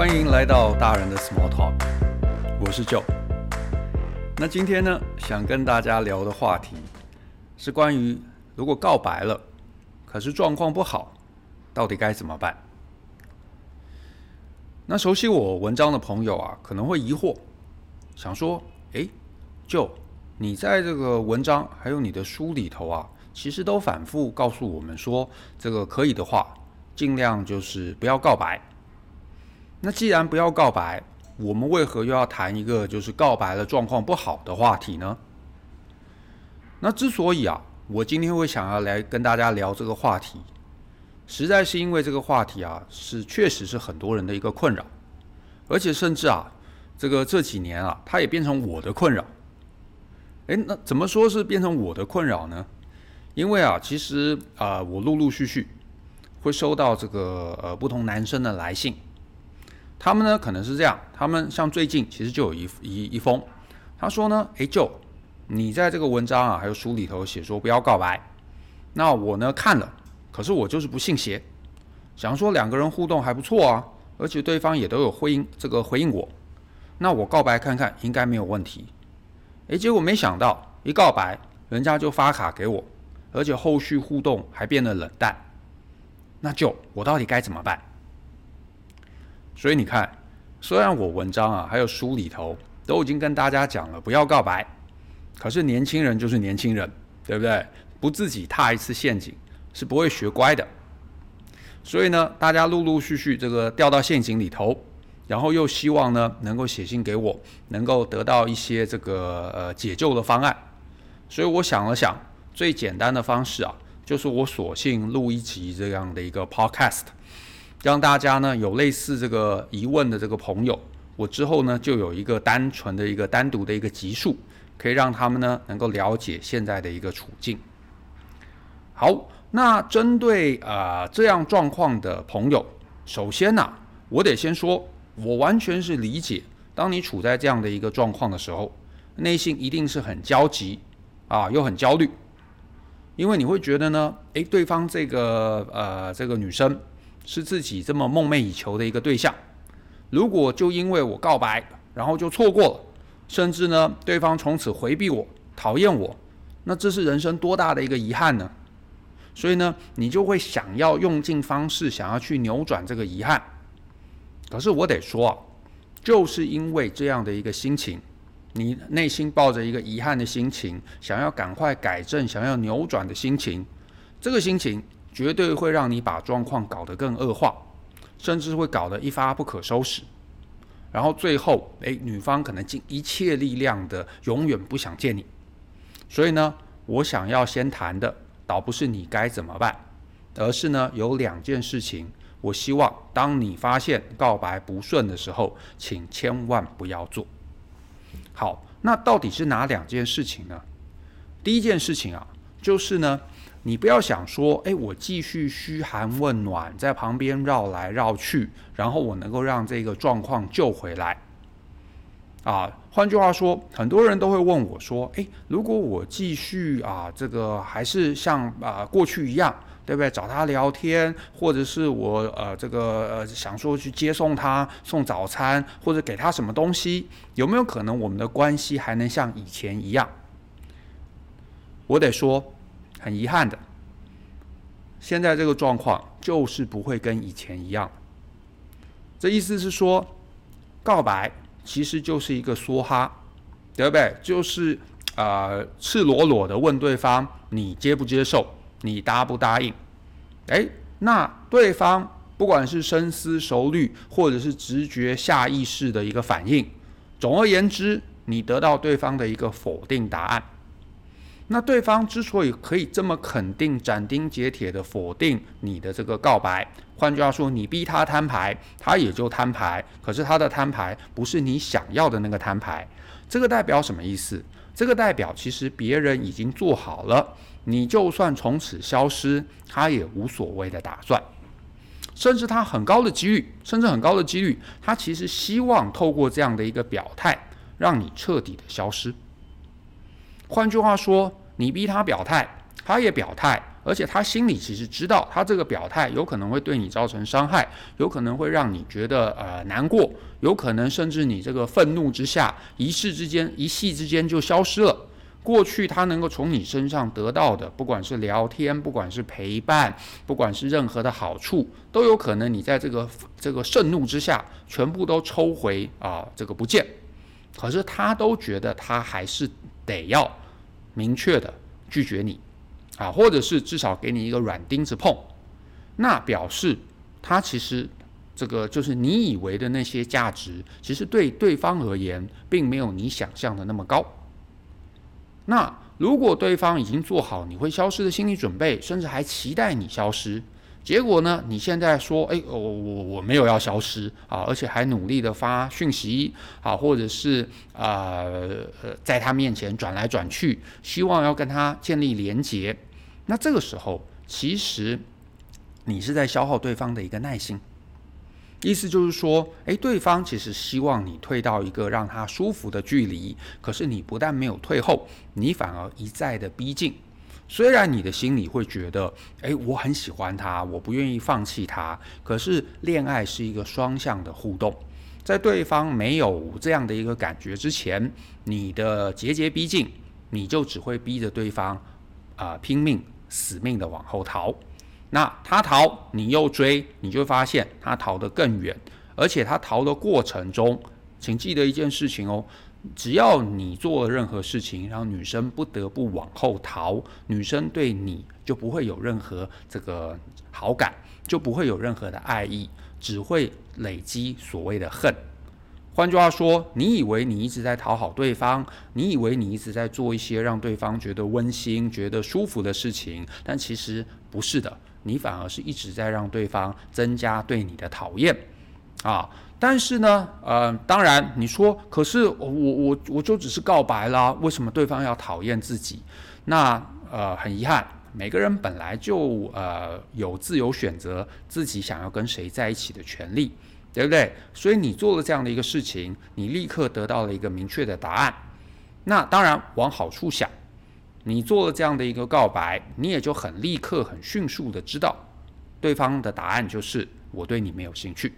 欢迎来到大人的 Small Talk，我是 Joe。那今天呢，想跟大家聊的话题是关于如果告白了，可是状况不好，到底该怎么办？那熟悉我文章的朋友啊，可能会疑惑，想说：诶，Joe，你在这个文章还有你的书里头啊，其实都反复告诉我们说，这个可以的话，尽量就是不要告白。那既然不要告白，我们为何又要谈一个就是告白了状况不好的话题呢？那之所以啊，我今天会想要来跟大家聊这个话题，实在是因为这个话题啊，是确实是很多人的一个困扰，而且甚至啊，这个这几年啊，它也变成我的困扰。诶，那怎么说是变成我的困扰呢？因为啊，其实啊，我陆陆续续会收到这个呃不同男生的来信。他们呢，可能是这样，他们像最近其实就有一一一封，他说呢，诶，Joe，你在这个文章啊，还有书里头写说不要告白，那我呢看了，可是我就是不信邪，想说两个人互动还不错啊，而且对方也都有回应这个回应我，那我告白看看应该没有问题，诶，结果没想到一告白，人家就发卡给我，而且后续互动还变得冷淡，那 Joe，我到底该怎么办？所以你看，虽然我文章啊，还有书里头都已经跟大家讲了不要告白，可是年轻人就是年轻人，对不对？不自己踏一次陷阱是不会学乖的。所以呢，大家陆陆续续这个掉到陷阱里头，然后又希望呢能够写信给我，能够得到一些这个呃解救的方案。所以我想了想，最简单的方式啊，就是我索性录一集这样的一个 podcast。让大家呢有类似这个疑问的这个朋友，我之后呢就有一个单纯的一个单独的一个集数，可以让他们呢能够了解现在的一个处境。好，那针对啊、呃、这样状况的朋友，首先呢、我得先说，我完全是理解，当你处在这样的一个状况的时候，内心一定是很焦急啊，又很焦虑，因为你会觉得呢，诶，对方这个呃这个女生。是自己这么梦寐以求的一个对象，如果就因为我告白，然后就错过了，甚至呢，对方从此回避我、讨厌我，那这是人生多大的一个遗憾呢？所以呢，你就会想要用尽方式，想要去扭转这个遗憾。可是我得说啊，就是因为这样的一个心情，你内心抱着一个遗憾的心情，想要赶快改正、想要扭转的心情，这个心情。绝对会让你把状况搞得更恶化，甚至会搞得一发不可收拾。然后最后，诶，女方可能尽一切力量的永远不想见你。所以呢，我想要先谈的，倒不是你该怎么办，而是呢，有两件事情，我希望当你发现告白不顺的时候，请千万不要做。好，那到底是哪两件事情呢？第一件事情啊，就是呢。你不要想说，诶，我继续嘘寒问暖，在旁边绕来绕去，然后我能够让这个状况救回来。啊，换句话说，很多人都会问我说，诶，如果我继续啊，这个还是像啊过去一样，对不对？找他聊天，或者是我呃这个呃想说去接送他，送早餐，或者给他什么东西，有没有可能我们的关系还能像以前一样？我得说。很遗憾的，现在这个状况就是不会跟以前一样。这意思是说，告白其实就是一个梭哈，对不对？就是、呃，赤裸裸的问对方你接不接受，你答不答应？哎，那对方不管是深思熟虑，或者是直觉下意识的一个反应，总而言之，你得到对方的一个否定答案。那对方之所以可以这么肯定、斩钉截铁地否定你的这个告白，换句话说，你逼他摊牌，他也就摊牌。可是他的摊牌不是你想要的那个摊牌，这个代表什么意思？这个代表其实别人已经做好了，你就算从此消失，他也无所谓的打算。甚至他很高的几率，甚至很高的几率，他其实希望透过这样的一个表态，让你彻底的消失。换句话说。你逼他表态，他也表态，而且他心里其实知道，他这个表态有可能会对你造成伤害，有可能会让你觉得呃难过，有可能甚至你这个愤怒之下，一时之间、一夕之间就消失了。过去他能够从你身上得到的，不管是聊天，不管是陪伴，不管是任何的好处，都有可能你在这个这个盛怒之下，全部都抽回啊，这个不见。可是他都觉得他还是得要明确的拒绝你啊，或者是至少给你一个软钉子碰，那表示他其实这个就是你以为的那些价值，其实对对方而言，并没有你想象的那么高。那如果对方已经做好你会消失的心理准备，甚至还期待你消失，结果呢？你现在说，哎，我我我没有要消失啊，而且还努力的发讯息啊，或者是啊呃，在他面前转来转去，希望要跟他建立连结。那这个时候，其实你是在消耗对方的一个耐心。意思就是说，诶，对方其实希望你退到一个让他舒服的距离，可是你不但没有退后，你反而一再的逼近。虽然你的心里会觉得，诶，我很喜欢他，我不愿意放弃他，可是恋爱是一个双向的互动，在对方没有这样的一个感觉之前，你的节节逼近，你就只会逼着对方啊，拼命死命的往后逃。那他逃，你又追，你就发现他逃得更远，而且他逃的过程中，请记得一件事情哦，只要你做任何事情，让女生不得不往后逃，女生对你就不会有任何这个好感，就不会有任何的爱意，只会累积所谓的恨。换句话说，你以为你一直在讨好对方，你以为你一直在做一些让对方觉得温馨、觉得舒服的事情，但其实不是的。你反而是一直在让对方增加对你的讨厌啊！但是呢，呃，当然你说，可是我我我就只是告白啦，为什么对方要讨厌自己？那呃，很遗憾，每个人本来就呃有自由选择自己想要跟谁在一起的权利，对不对？所以你做了这样的一个事情，你立刻得到了一个明确的答案。那当然往好处想。你做了这样的一个告白，你也就很立刻、很迅速的知道，对方的答案就是我对你没有兴趣。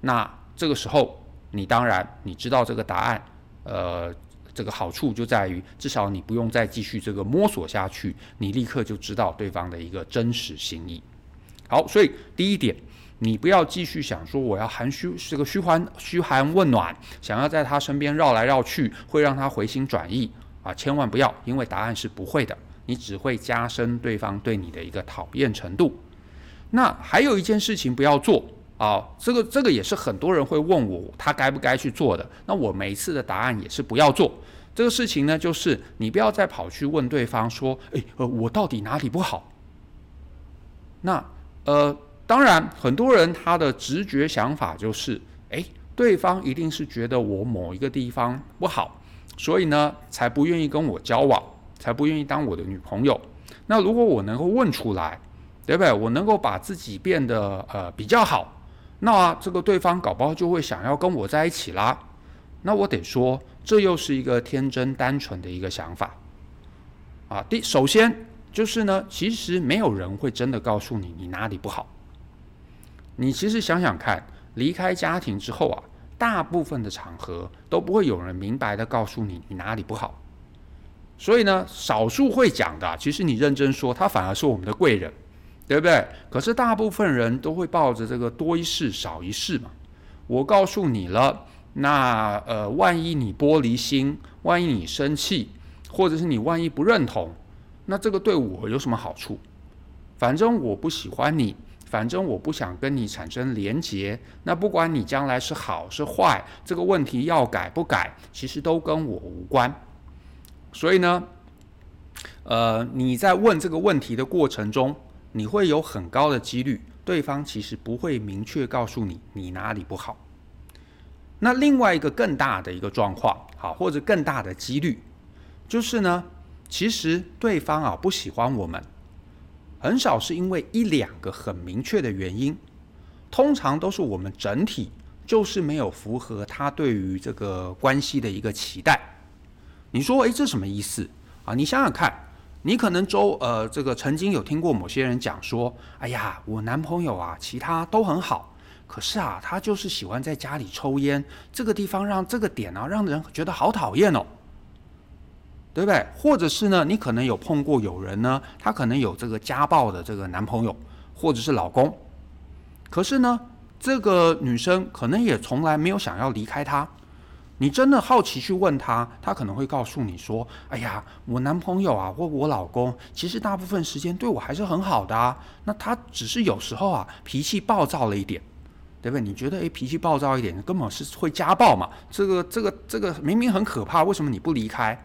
那这个时候，你当然你知道这个答案，呃，这个好处就在于，至少你不用再继续这个摸索下去，你立刻就知道对方的一个真实心意。好，所以第一点，你不要继续想说我要寒虚这个嘘寒嘘寒问暖，想要在他身边绕来绕去，会让他回心转意。啊，千万不要，因为答案是不会的，你只会加深对方对你的一个讨厌程度。那还有一件事情不要做啊，这个这个也是很多人会问我，他该不该去做的。那我每一次的答案也是不要做这个事情呢，就是你不要再跑去问对方说，诶，呃，我到底哪里不好？那呃，当然很多人他的直觉想法就是，诶，对方一定是觉得我某一个地方不好。所以呢，才不愿意跟我交往，才不愿意当我的女朋友。那如果我能够问出来，对不对？我能够把自己变得呃比较好，那这个对方搞不好就会想要跟我在一起啦。那我得说，这又是一个天真单纯的一个想法啊。第首先就是呢，其实没有人会真的告诉你你哪里不好。你其实想想看，离开家庭之后啊。大部分的场合都不会有人明白的告诉你你哪里不好，所以呢，少数会讲的，其实你认真说，他反而是我们的贵人，对不对？可是大部分人都会抱着这个多一事少一事嘛。我告诉你了，那呃，万一你玻璃心，万一你生气，或者是你万一不认同，那这个对我有什么好处？反正我不喜欢你。反正我不想跟你产生连结，那不管你将来是好是坏，这个问题要改不改，其实都跟我无关。所以呢，呃，你在问这个问题的过程中，你会有很高的几率，对方其实不会明确告诉你你哪里不好。那另外一个更大的一个状况，好，或者更大的几率，就是呢，其实对方啊不喜欢我们。很少是因为一两个很明确的原因，通常都是我们整体就是没有符合他对于这个关系的一个期待。你说，诶，这什么意思啊？你想想看，你可能周呃这个曾经有听过某些人讲说，哎呀，我男朋友啊，其他都很好，可是啊，他就是喜欢在家里抽烟，这个地方让这个点啊，让人觉得好讨厌哦，对不对？或者是呢，你可能有碰过有人呢，他可能有这个家暴的这个男朋友或者是老公，可是呢，这个女生可能也从来没有想要离开他。你真的好奇去问他，他可能会告诉你说：“哎呀，我男朋友啊，或我老公，其实大部分时间对我还是很好的啊。那他只是有时候啊，脾气暴躁了一点，对不对？你觉得诶，脾气暴躁一点，根本是会家暴嘛？这个、这个、这个明明很可怕，为什么你不离开？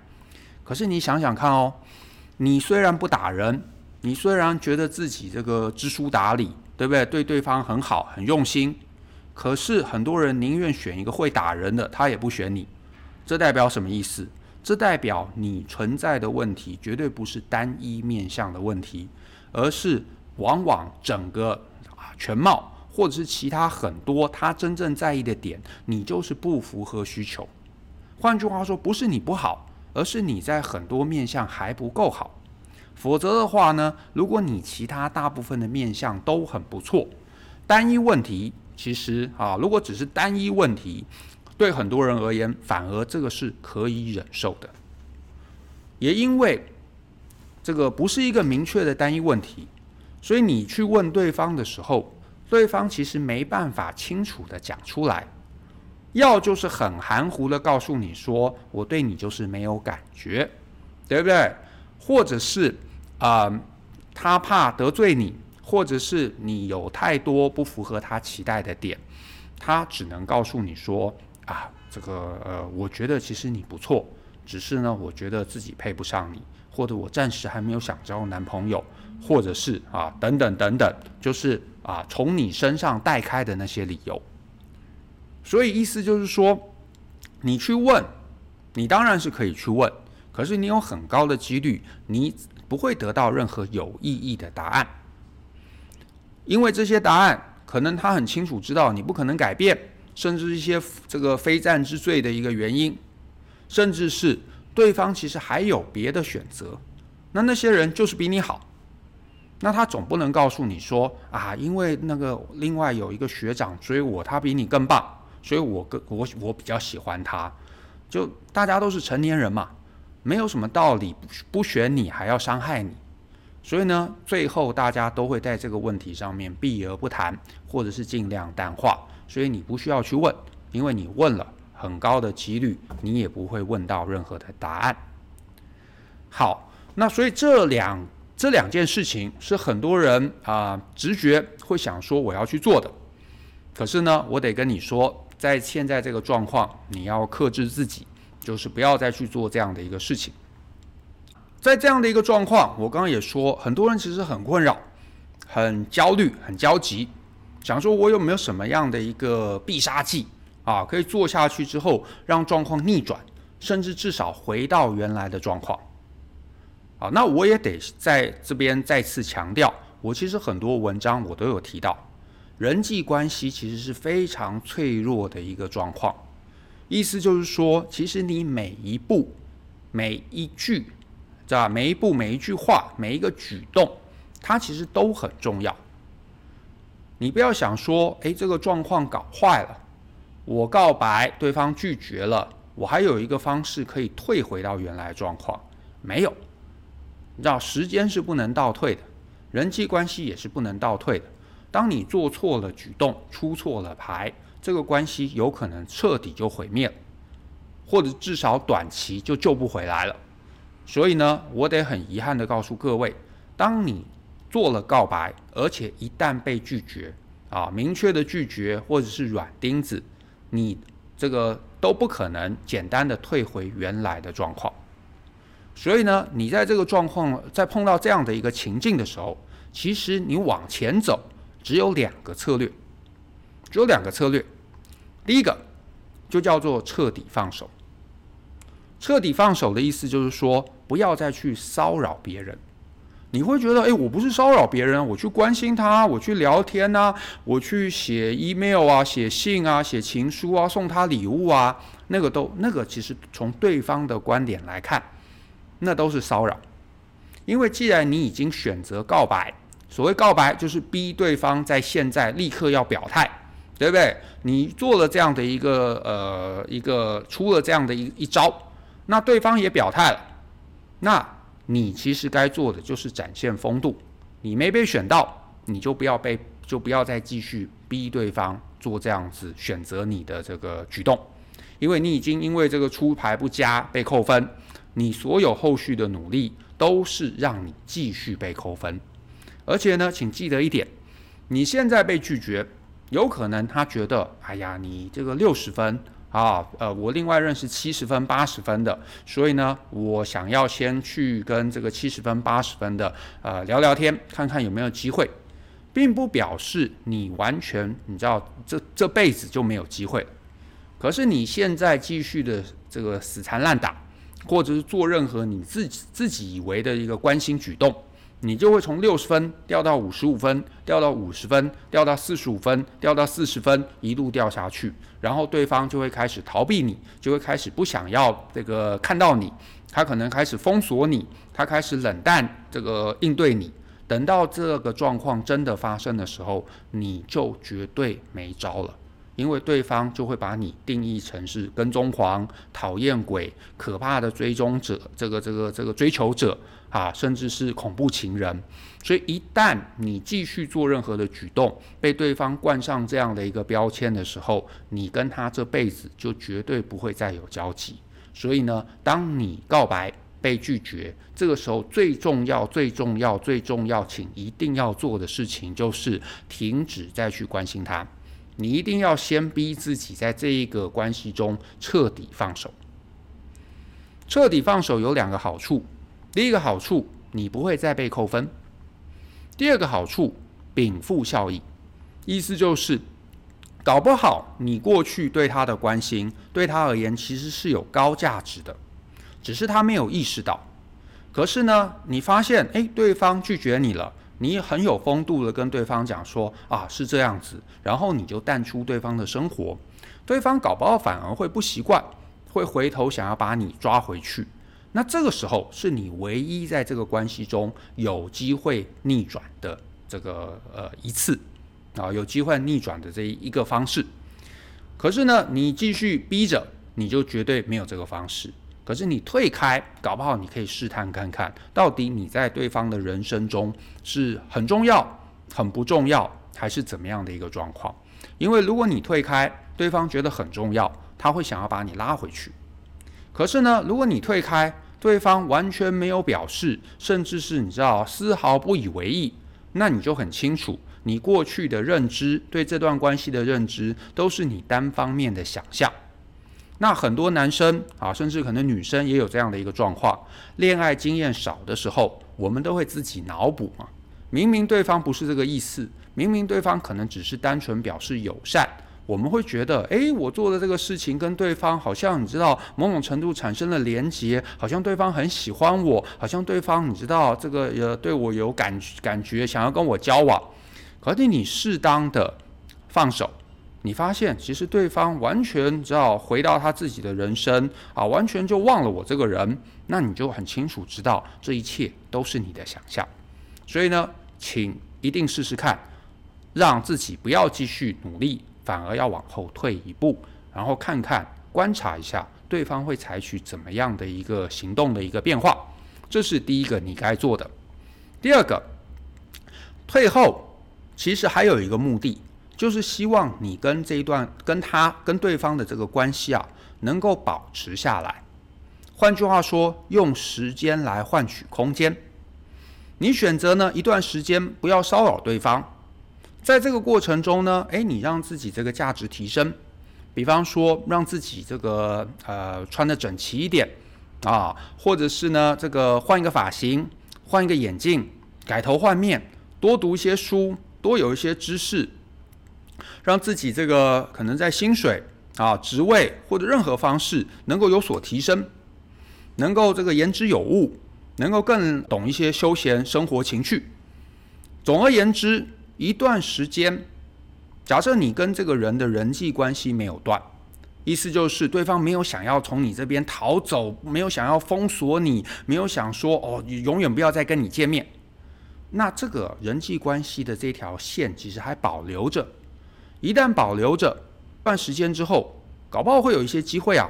可是你想想看哦，你虽然不打人，你虽然觉得自己这个知书达理，对不对？对对方很好，很用心。”可是很多人宁愿选一个会打人的，他也不选你，这代表什么意思？这代表你存在的问题绝对不是单一面向的问题，而是往往整个啊全貌，或者是其他很多他真正在意的点，你就是不符合需求。换句话说，不是你不好，而是你在很多面向还不够好。否则的话呢，如果你其他大部分的面向都很不错，单一问题。其实啊，如果只是单一问题，对很多人而言，反而这个是可以忍受的。也因为这个不是一个明确的单一问题，所以你去问对方的时候，对方其实没办法清楚地讲出来，要就是很含糊地告诉你说，我对你就是没有感觉，对不对？或者是啊，他怕得罪你。或者是你有太多不符合他期待的点，他只能告诉你说啊，这个呃，我觉得其实你不错，只是呢，我觉得自己配不上你，或者我暂时还没有想交男朋友，或者是啊等等等等，就是啊从你身上带开的那些理由。所以意思就是说，你去问，你当然是可以去问，可是你有很高的几率，你不会得到任何有意义的答案。因为这些答案可能他很清楚知道你不可能改变，甚至一些这个非战之罪的一个原因，甚至是对方其实还有别的选择，那那些人就是比你好，那他总不能告诉你说啊，因为那个另外有一个学长追我，他比你更棒，所以我更我我比较喜欢他，就大家都是成年人嘛，没有什么道理不不选你还要伤害你。所以呢，最后大家都会在这个问题上面避而不谈，或者是尽量淡化。所以你不需要去问，因为你问了，很高的几率你也不会问到任何的答案。好，那所以这两这两件事情是很多人啊、直觉会想说我要去做的。可是呢，我得跟你说，在现在这个状况，你要克制自己，就是不要再去做这样的一个事情。在这样的一个状况，我刚刚也说，很多人其实很困扰、很焦虑、很焦急，想说我有没有什么样的一个必杀技啊，可以做下去之后让状况逆转，甚至至少回到原来的状况。啊，那我也得在这边再次强调，我其实很多文章我都有提到，人际关系其实是非常脆弱的一个状况。意思就是说，其实你每一步、每一句。知道？每一步、每一句话、每一个举动，它其实都很重要。你不要想说，诶，这个状况搞坏了，我告白，对方拒绝了，我还有一个方式可以退回到原来状况。没有，你知道，时间是不能倒退的，人际关系也是不能倒退的。当你做错了举动，出错了牌，这个关系有可能彻底就毁灭了，或者至少短期就救不回来了。所以呢，我得很遗憾的告诉各位，当你做了告白，而且一旦被拒绝，啊，明确的拒绝或者是软钉子，你这个都不可能简单的退回原来的状况。所以呢，你在这个状况，在碰到这样的一个情境的时候，其实你往前走只有两个策略，只有两个策略。第一个就叫做彻底放手。彻底放手的意思就是说，不要再去骚扰别人。你会觉得，诶，我不是骚扰别人，我去关心他，我去聊天呐，我去写 email 啊，写信啊，写情书啊，送他礼物啊，那个都，那个其实从对方的观点来看，那都是骚扰。因为既然你已经选择告白，所谓告白就是逼对方在现在立刻要表态，对不对？你做了这样的一个呃一个出了这样的一一招，那对方也表态了，那你其实该做的就是展现风度。你没被选到，你就不要被就不要再继续逼对方做这样子选择你的这个举动，因为你已经因为这个出牌不佳被扣分，你所有后续的努力都是让你继续被扣分。而且呢，请记得一点，你现在被拒绝，有可能他觉得，哎呀，你这个六十分啊，呃，我另外认识七十分、八十分的，所以呢，我想要先去跟这个七十分、八十分的呃聊聊天，看看有没有机会，并不表示你完全你知道这这辈子就没有机会。可是你现在继续的这个死缠烂打，或者是做任何你自己自己以为的一个关心举动。你就会从六十分掉到五十五分，掉到五十分，掉到四十五分，掉到四十分，一路掉下去，然后对方就会开始逃避你，就会开始不想要这个看到你，他可能开始封锁你，他开始冷淡这个应对你。等到这个状况真的发生的时候，你就绝对没招了。因为对方就会把你定义成是跟踪狂、讨厌鬼、可怕的追踪者，这个、这个、这个追求者啊，甚至是恐怖情人。所以一旦你继续做任何的举动，被对方冠上这样的一个标签的时候，你跟他这辈子就绝对不会再有交集。所以呢，当你告白被拒绝，这个时候最重要、最重要、最重要，请一定要做的事情就是停止再去关心他。你一定要先逼自己在这一个关系中彻底放手。彻底放手有两个好处：第一个好处，你不会再被扣分；第二个好处，禀赋效益，意思就是，搞不好你过去对他的关心，对他而言其实是有高价值的，只是他没有意识到。可是呢，你发现，诶，对方拒绝你了。你很有风度的跟对方讲说啊，是这样子，然后你就淡出对方的生活，对方搞不好反而会不习惯，会回头想要把你抓回去。那这个时候是你唯一在这个关系中有机会逆转的这个呃一次啊，有机会逆转的这一个方式。可是呢，你继续逼着，你就绝对没有这个方式。可是你退开，搞不好你可以试探看看，到底你在对方的人生中是很重要、很不重要，还是怎么样的一个状况？因为如果你退开，对方觉得很重要，他会想要把你拉回去。可是呢，如果你退开，对方完全没有表示，甚至是你知道丝毫不以为意，那你就很清楚，你过去的认知，对这段关系的认知，都是你单方面的想象。那很多男生啊，甚至可能女生也有这样的一个状况，恋爱经验少的时候，我们都会自己脑补嘛。明明对方不是这个意思，明明对方可能只是单纯表示友善，我们会觉得，诶，我做的这个事情跟对方好像你知道某种程度产生了连结，好像对方很喜欢我，好像对方你知道这个呃对我有感感觉，想要跟我交往，可是你适当的放手。你发现其实对方完全只要回到他自己的人生啊，完全就忘了我这个人，那你就很清楚知道这一切都是你的想象。所以呢，请一定试试看，让自己不要继续努力，反而要往后退一步，然后看看观察一下对方会采取怎么样的一个行动的一个变化。这是第一个你该做的。第二个，退后其实还有一个目的。就是希望你跟这一段跟他跟对方的这个关系啊，能够保持下来。换句话说，用时间来换取空间。你选择呢一段时间不要骚扰对方，在这个过程中呢，诶，你让自己这个价值提升。比方说，让自己这个呃穿得整齐一点啊，或者是呢这个换一个发型，换一个眼镜，改头换面，多读一些书，多有一些知识。让自己这个可能在薪水啊、职位或者任何方式能够有所提升，能够这个言之有物，能够更懂一些休闲生活情趣。总而言之，一段时间，假设你跟这个人的人际关系没有断，意思就是对方没有想要从你这边逃走，没有想要封锁你，没有想说哦，永远不要再跟你见面。那这个人际关系的这条线其实还保留着，一旦保留着，段时间之后，搞不好会有一些机会啊。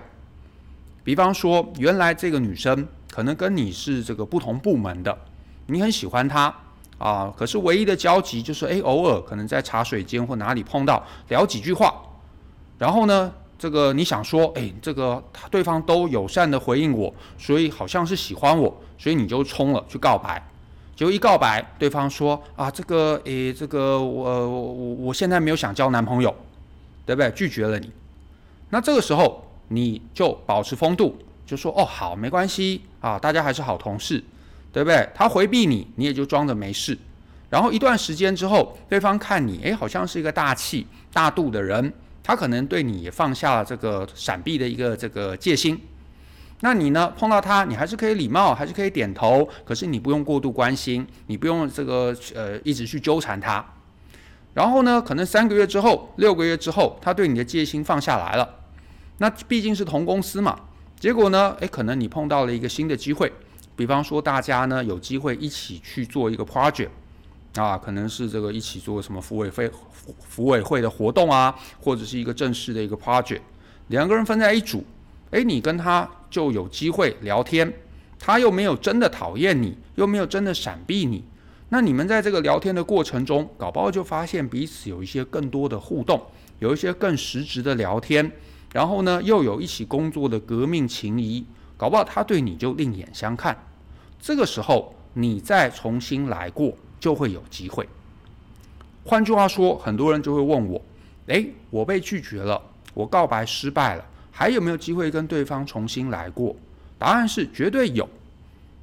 比方说，原来这个女生可能跟你是这个不同部门的，你很喜欢她啊，可是唯一的交集就是诶，偶尔可能在茶水间或哪里碰到，聊几句话，然后呢，这个你想说，哎，这个对方都友善的回应我，所以好像是喜欢我，所以你就冲了去告白。就一告白，对方说啊，这个，诶，这个我我我现在没有想交男朋友，对不对？拒绝了你。那这个时候你就保持风度，就说哦，好，没关系啊，大家还是好同事，对不对？他回避你，你也就装着没事。然后一段时间之后，对方看你，诶，好像是一个大气大度的人。他可能对你也放下了这个闪避的一个这个戒心，那你呢，碰到他，你还是可以礼貌，还是可以点头，可是你不用过度关心，你不用这个呃一直去纠缠他。然后呢，可能三个月之后、六个月之后，他对你的戒心放下来了。那毕竟是同公司嘛，结果呢，诶，可能你碰到了一个新的机会，比方说大家呢有机会一起去做一个 project。啊，可能是这个一起做什么福委会、福委会的活动啊，或者是一个正式的一个 project，两个人分在一组，诶，你跟他就有机会聊天，他又没有真的讨厌你，又没有真的闪避你，那你们在这个聊天的过程中，搞不好就发现彼此有一些更多的互动，有一些更实质的聊天，然后呢，又有一起工作的革命情谊，搞不好他对你就另眼相看，这个时候你再重新来过。就会有机会。换句话说，很多人就会问我：“诶，我被拒绝了，我告白失败了，还有没有机会跟对方重新来过？”答案是绝对有。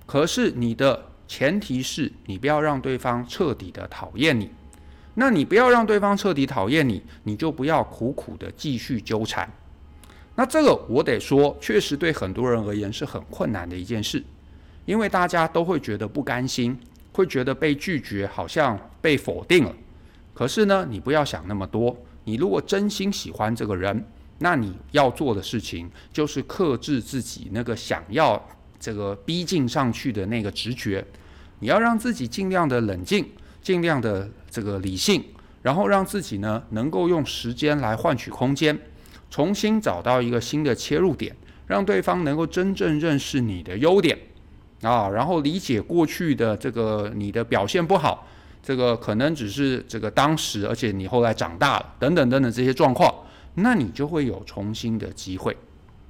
可是你的前提是你不要让对方彻底的讨厌你。那你不要让对方彻底讨厌你，你就不要苦苦的继续纠缠。那这个我得说，确实对很多人而言是很困难的一件事，因为大家都会觉得不甘心。会觉得被拒绝好像被否定了，可是呢，你不要想那么多。你如果真心喜欢这个人，那你要做的事情就是克制自己那个想要这个逼近上去的那个直觉。你要让自己尽量的冷静，尽量的这个理性，然后让自己呢能够用时间来换取空间，重新找到一个新的切入点，让对方能够真正认识你的优点。啊，然后理解过去的这个你的表现不好，这个可能只是这个当时，而且你后来长大了，等等等等这些状况，那你就会有重新的机会，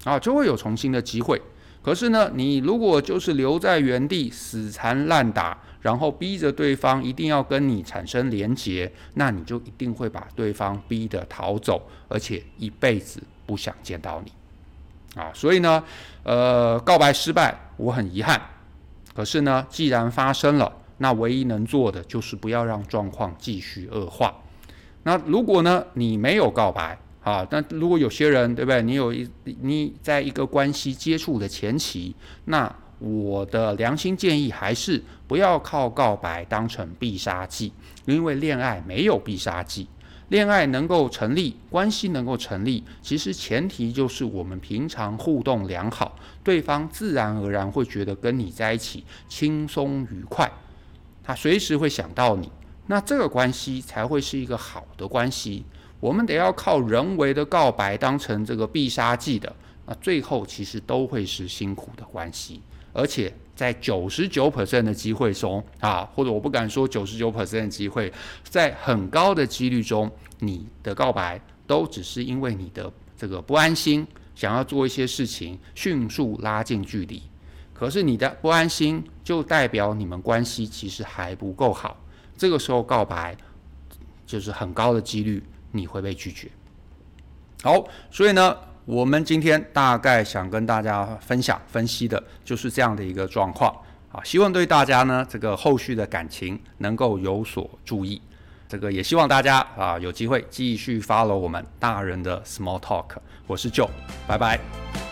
啊，就会有重新的机会。可是呢，你如果就是留在原地死缠烂打，然后逼着对方一定要跟你产生连结，那你就一定会把对方逼得逃走，而且一辈子不想见到你。啊，所以呢，呃，告白失败，我很遗憾。可是呢，既然发生了，那唯一能做的就是不要让状况继续恶化。那如果呢，你没有告白啊，但如果有些人，对不对？你有一你在一个关系接触的前期，那我的良心建议还是不要靠告白当成必杀技，因为恋爱没有必杀技。恋爱能够成立，关系能够成立，其实前提就是我们平常互动良好，对方自然而然会觉得跟你在一起轻松愉快，他随时会想到你，那这个关系才会是一个好的关系。我们得要靠人为的告白当成这个必杀技的，那最后其实都会是辛苦的关系，而且。在九十九 percent 的机会中啊，或者我不敢说九十九 percent 的机会，在很高的几率中，你的告白都只是因为你的这个不安心，想要做一些事情，迅速拉近距离。可是你的不安心就代表你们关系其实还不够好，这个时候告白就是很高的几率你会被拒绝。好，所以呢。我们今天大概想跟大家分享分析的就是这样的一个状况啊，希望对大家呢这个后续的感情能够有所注意，这个也希望大家啊有机会继续 follow 我们大人的 Small Talk，我是 Joe，拜拜。